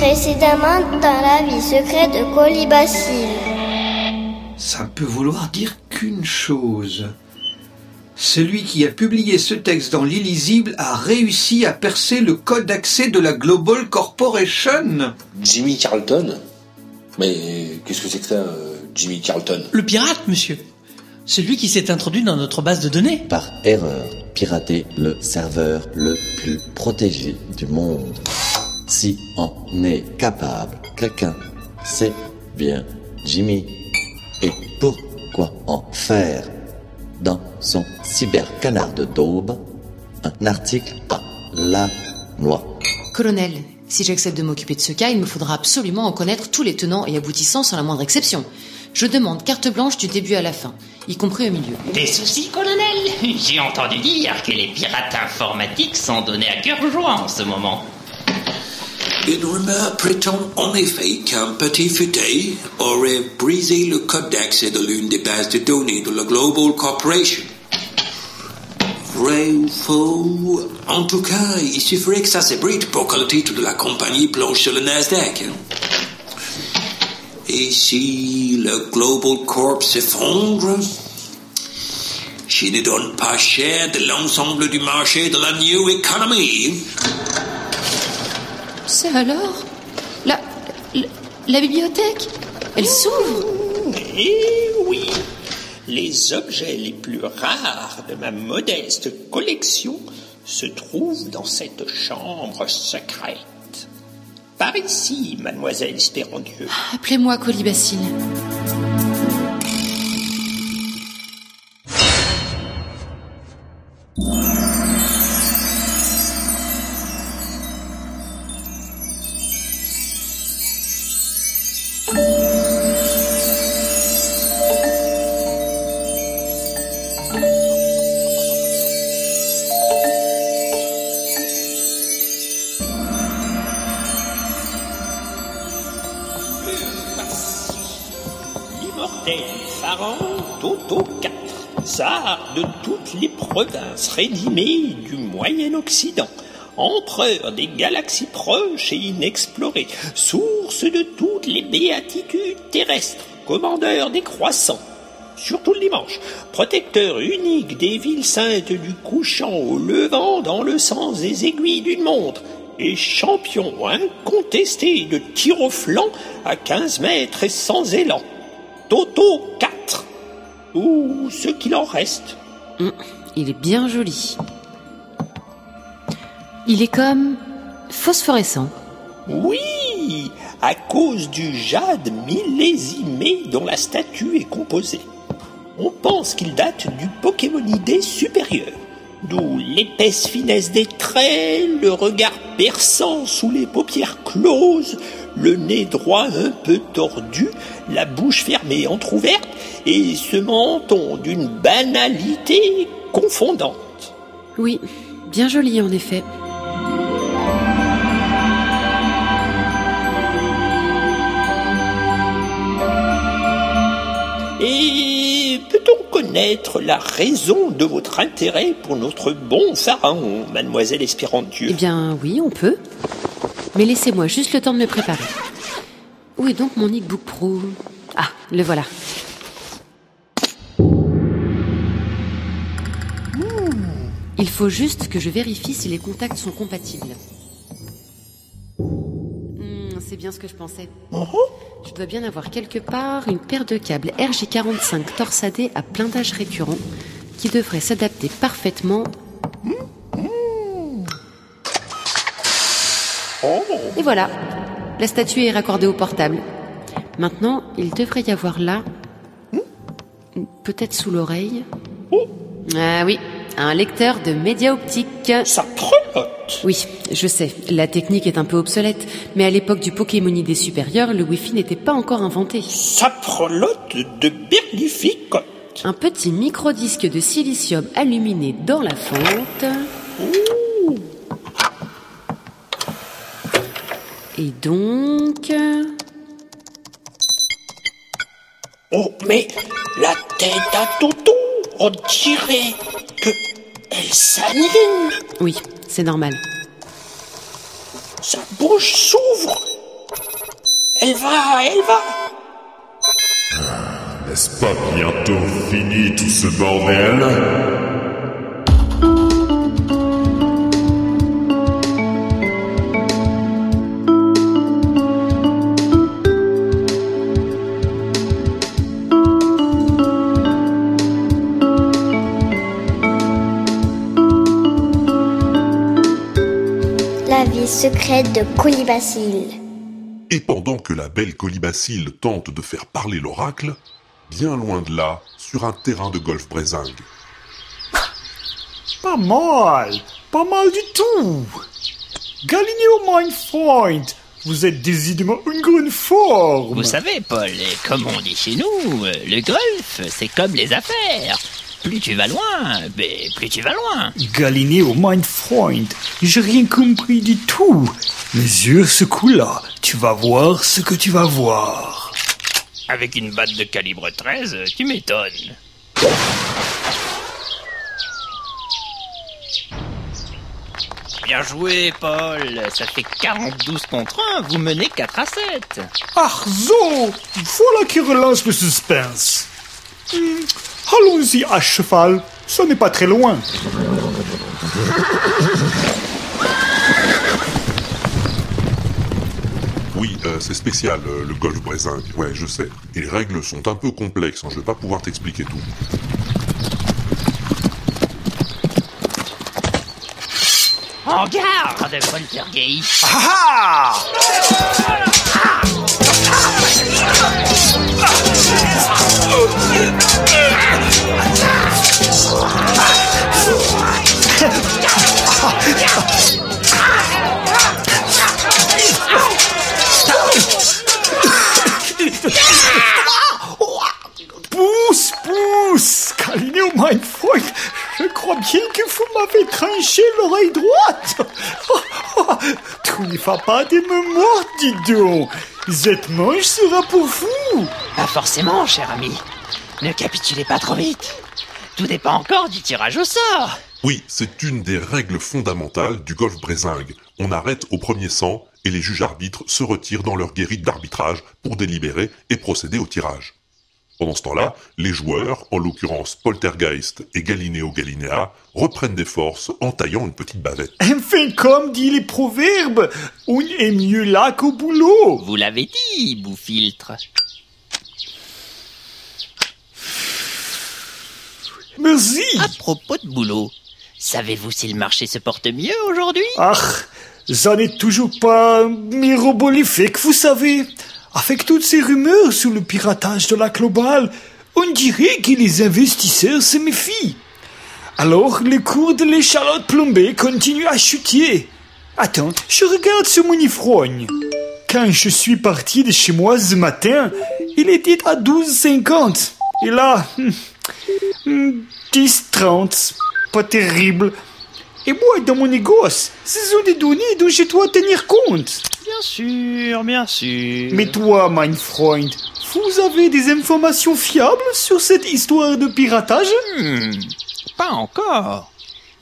Précédemment dans la vie secrète de Colibacille. Ça peut vouloir dire qu'une chose. Celui qui a publié ce texte dans l'illisible a réussi à percer le code d'accès de la Global Corporation. Jimmy Carlton Mais qu'est-ce que c'est que ça, euh, Jimmy Carlton? Le pirate, monsieur. Celui qui s'est introduit dans notre base de données. Par erreur, pirater le serveur le plus protégé du monde. Si en est capable, quelqu'un, c'est bien Jimmy. Et pourquoi en faire dans son cybercanard de daube un article à la loi Colonel, si j'accepte de m'occuper de ce cas, il me faudra absolument en connaître tous les tenants et aboutissants sans la moindre exception. Je demande carte blanche du début à la fin, y compris au milieu. Des soucis, colonel? J'ai entendu dire que les pirates informatiques sont donnés à cœur joie en ce moment. Une prétend en effet qu'un petit futé aurait brisé le code d'accès de l'une des bases de données de la Global Corporation. Vrai ou faux En tout cas, il suffirait que ça s'ébrite pour que le titre de la compagnie plonge sur le Nasdaq. Et si le Global Corp s'effondre Je ne donne pas cher de l'ensemble du marché de la New Economy. C'est alors la, la, la bibliothèque Elle s'ouvre Eh oui Les objets les plus rares de ma modeste collection se trouvent dans cette chambre secrète. Par ici, mademoiselle Espérandieu. Appelez-moi Colibacille. Provinces rédimées du Moyen-Occident, empereur des galaxies proches et inexplorées, source de toutes les béatitudes terrestres, commandeur des croissants, surtout le dimanche, protecteur unique des villes saintes du couchant au levant dans le sens des aiguilles d'une montre, et champion incontesté de tir au flanc à 15 mètres et sans élan. Toto 4. Ou ce qu'il en reste. Hum, il est bien joli. Il est comme phosphorescent. Oui, à cause du jade millésimé dont la statue est composée. On pense qu'il date du Pokémonidé supérieur, d'où l'épaisse finesse des traits, le regard perçant sous les paupières closes, le nez droit un peu tordu, la bouche fermée entr'ouverte et ce menton d'une banalité confondante. Oui, bien joli en effet. Et peut-on connaître la raison de votre intérêt pour notre bon pharaon, mademoiselle Espérandieu Eh bien oui, on peut. Mais laissez-moi juste le temps de me préparer. Où est donc mon e-book Pro? Ah, le voilà. Il faut juste que je vérifie si les contacts sont compatibles. Hmm, c'est bien ce que je pensais. Je dois bien avoir quelque part une paire de câbles RJ45 torsadés à blindage récurrent qui devrait s'adapter parfaitement. Et voilà, la statue est raccordée au portable. Maintenant, il devrait y avoir là, peut-être sous l'oreille. Ah oui, un lecteur de média optique. Ça prelote Oui, je sais, la technique est un peu obsolète, mais à l'époque du Pokémonidé supérieur, le Wi-Fi n'était pas encore inventé. Ça prelote de berlificote Un petit microdisque de silicium aluminé dans la fente. Et donc... Oh, mais la tête à Toto, on dirait que elle s'anime. Oui, c'est normal. Sa bouche s'ouvre Elle va, elle va N'est-ce pas bientôt fini tout ce bordel? La vie secrète de Colibacille. Et pendant que la belle Colibacille tente de faire parler l'oracle, bien loin de là, sur un terrain de golf brésingue. Pas mal, pas mal du tout. Galileo mein Freund, vous êtes décidément une grande forme. Vous savez, Paul, comme on dit chez nous, le golf, c'est comme les affaires. Plus tu vas loin, ben, plus tu vas loin. Galileo mein Freund, j'ai rien compris du tout. Mais sur ce coup-là, tu vas voir ce que tu vas voir. Avec une batte de calibre 13, tu m'étonnes. Bien joué, Paul. Ça fait 42 contre 1. Vous menez 4 à 7. Arzo, voilà qui relance le suspense. Hmm, Allons-y à cheval, ce n'est pas très loin. Oui, euh, c'est spécial, euh, le golf brésingue. Ouais, je sais. Et les règles sont un peu complexes, hein, je vais pas pouvoir t'expliquer tout. En garde, Poltergeist. Ah l'oreille droite. Tu ne vas pas de me mordre, dis donc. Cette manche sera pour vous. Pas forcément, cher ami. Ne capitulez pas trop vite. Tout dépend encore du tirage au sort. Oui, c'est une des règles fondamentales du golf brésingue. On arrête au premier sang et les juges arbitres se retirent dans leur guérite d'arbitrage pour délibérer et procéder au tirage. Pendant ce temps-là, les joueurs, en l'occurrence Poltergeist et Galileo Galilea, reprennent des forces en taillant une petite bavette. Enfin, comme dit les proverbes, on est mieux là qu'au boulot. Vous l'avez dit, Boufiltre. Merci. À propos de boulot, savez-vous si le marché se porte mieux aujourd'hui? Ah, ça n'est toujours pas mirobolifque, vous savez. Avec toutes ces rumeurs sur le piratage de la globale, on dirait que les investisseurs se méfient. Alors, le cours de l'échalote plombée continue à chuter. Attends, je regarde sur mon ifrogne. Quand je suis parti de chez moi ce matin, il était à 12,50. Et là, hum, hum, 10,30. Pas terrible. Et moi, dans mon négoce, ce sont des données dont je dois tenir compte. Bien sûr, bien sûr. Mais toi, mein Freund, vous avez des informations fiables sur cette histoire de piratage? Hmm, pas encore.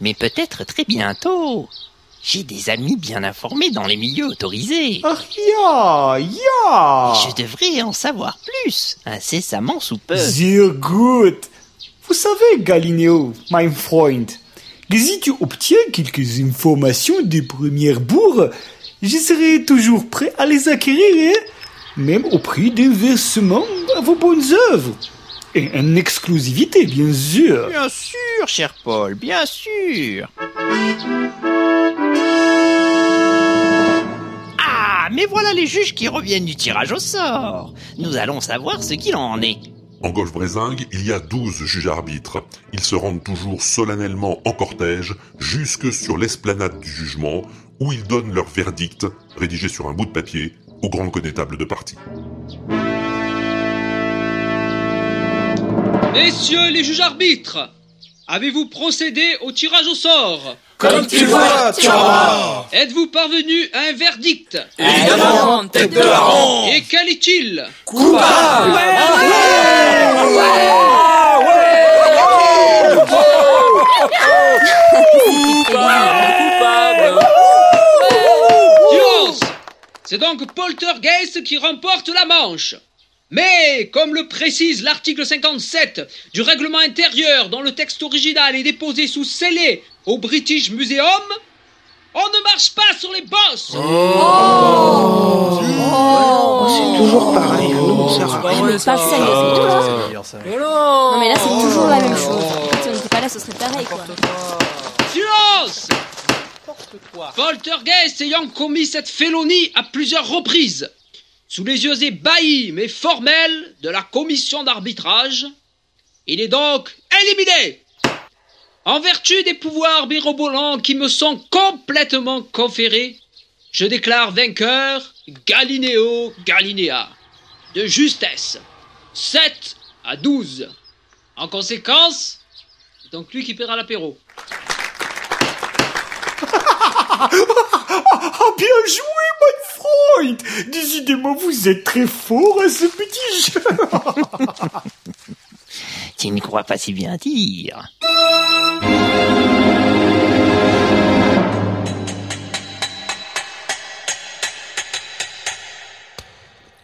Mais peut-être très bientôt. J'ai des amis bien informés dans les milieux autorisés. Ah, ya, ya. Je devrais en savoir plus, incessamment sous peu. Sehr gut. Vous savez, Galileo, mein Freund, que si tu obtiens quelques informations de première bourre, je serai toujours prêt à les acquérir, hein, même au prix d'un versement à vos bonnes œuvres. Et en exclusivité, bien sûr. Bien sûr, cher Paul, bien sûr. Ah, mais voilà les juges qui reviennent du tirage au sort. Nous allons savoir ce qu'il en est. En golf brésingue, il y a 12 juges arbitres. Ils se rendent toujours solennellement en cortège jusque sur l'esplanade du jugement où ils donnent leur verdict, rédigé sur un bout de papier, au grand connétable de partie. Messieurs les juges arbitres, avez-vous procédé au tirage au sort? Comme tu vois, tu vas Êtes-vous parvenu à un verdict Évidemment, tête de larron Et quel est-il Coupable. Silence C'est C'est donc Poltergeist qui remporte la manche. Mais, comme le précise l'article 57 du règlement intérieur dont le texte original est déposé sous scellé au British Museum, on ne marche pas sur les bosses Oh. C'est toujours pareil, non, Sarah. Ouais, mais pas sérieux, c'est tout, là. Non, mais là, c'est toujours la même chose. Si on n'était pas là, ce serait pareil, quoi. Silence Poltergeist ayant commis cette félonie à plusieurs reprises, sous les yeux ébahis mais formels de la commission d'arbitrage, il est donc éliminé En vertu des pouvoirs mirobolants qui me sont complètement conférés, je déclare vainqueur Galiléo Galiléa, de justesse, 7 à 12. En conséquence, c'est donc lui qui paiera l'apéro. Ah, bien joué, Freud Décidément, vous êtes très fort à ce petit jeu Tu ne crois pas si bien dire.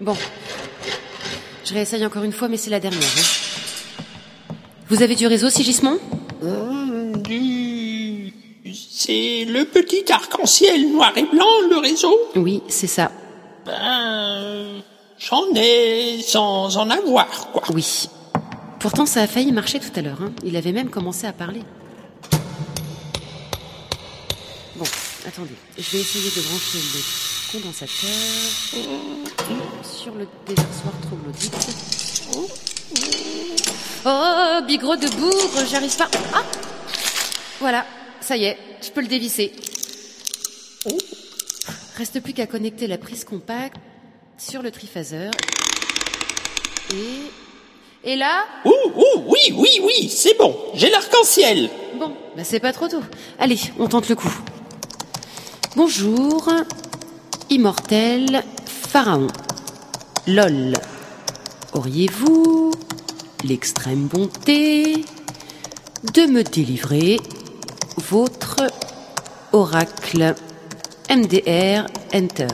Bon. Je réessaye encore une fois, mais c'est la dernière. hein. Vous avez du réseau, Sigismond? Du... C'est le petit arc-en-ciel noir et blanc, le réseau Oui, c'est ça. Ben... J'en ai sans en avoir, quoi. Oui. Pourtant, ça a failli marcher tout à l'heure. hein. Il avait même commencé à parler. Bon, attendez. Je vais essayer de brancher le condensateur sur le déversoir troglodyte. Oh, bigre de bourre, j'arrive pas. Ah Voilà, ça y est, je peux le dévisser. Reste plus qu'à connecter la prise compacte sur le triphaseur. Et... Et là Ouh, ouh, oui, oui, oui, c'est bon, j'ai l'arc-en-ciel. Bon, bah c'est pas trop tôt. Allez, on tente le coup. Bonjour, immortel pharaon. LOL. Auriez-vous l'extrême bonté de me délivrer votre oracle MDR Enter.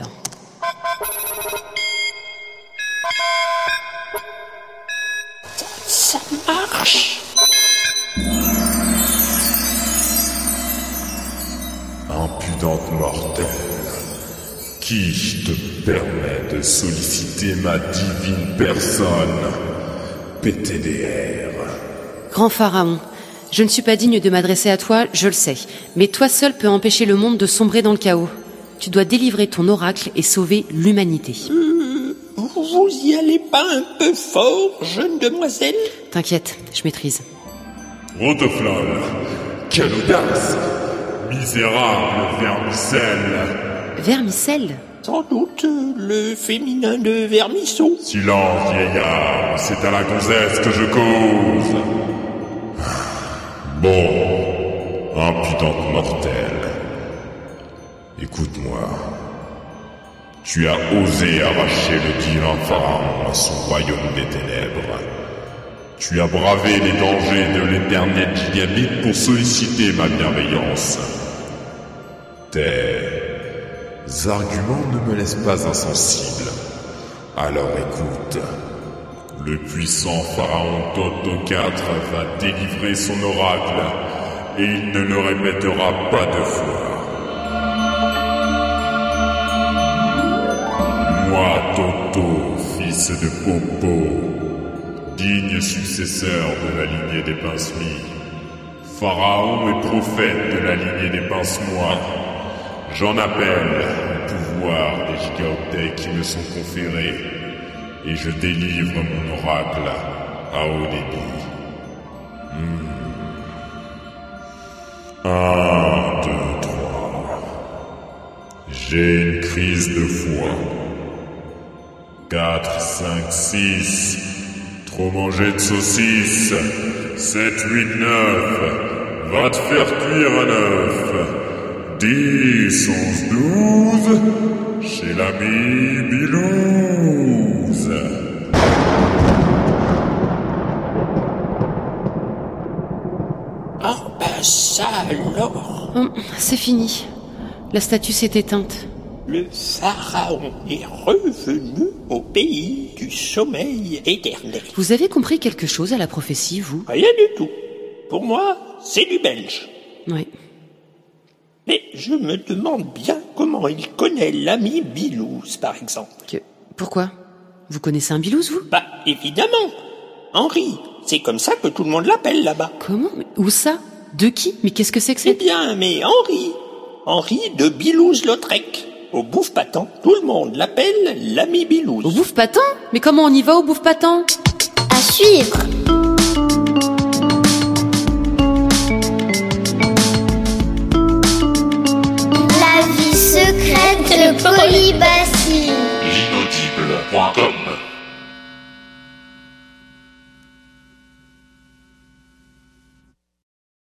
Ça marche. Impudente mortelle, qui te permet de solliciter ma divine personne, PTDR Grand pharaon, je ne suis pas digne de m'adresser à toi, je le sais, mais toi seul peux empêcher le monde de sombrer dans le chaos. Tu dois délivrer ton oracle et sauver l'humanité. Vous y allez pas un peu fort, jeune demoiselle? T'inquiète, je maîtrise. Rotoflol, quelle audace Misérable vermicelle Vermicelle? Sans doute euh, le féminin de vermisseau. Silence, vieillard, c'est à la gonzesse que je cause. Bon, impudente mortelle, écoute-moi. Tu as osé arracher le divin pharaon à son royaume des ténèbres. Tu as bravé les dangers de l'éternel gigabit pour solliciter ma bienveillance. Tes arguments ne me laissent pas insensible. Alors écoute. Le puissant pharaon Toto IV va délivrer son oracle et il ne le répétera pas deux fois. Moi, Toto, fils de Popo, digne successeur de la lignée des Pince-Mi, pharaon et prophète de la lignée des Pince-Moi, j'en appelle au pouvoir des gigaoctets qui me sont conférés et je délivre mon oracle à haut débit. Hmm. Un, deux, trois. J'ai une crise de foi. 4, 5, 6. Trop manger de saucisses. 7, 8, 9. Va te faire cuire un œuf. 10, 11, 12. Chez l'ami Bilouz. Ah, ben ça alors. Hum, c'est fini. La statue s'est éteinte. Le pharaon est revenu au pays du sommeil éternel. Vous avez compris quelque chose à la prophétie, vous? Rien du tout. Pour moi, c'est du belge. Oui. Mais je me demande bien comment il connaît l'ami Bilouz, par exemple. Que... Pourquoi? Vous connaissez un Bilouz, vous? Bah, évidemment. Henri. C'est comme ça que tout le monde l'appelle là-bas. Comment? Mais Où ça? De qui? Mais qu'est-ce que c'est que Eh c'est bien, mais Henri. Henri de Bilouz-Lautrec. Au bouffe patent, tout le monde l'appelle l'ami Bilouz. Au bouffe patent Mais comment on y va au bouffe patent À suivre 所以一般。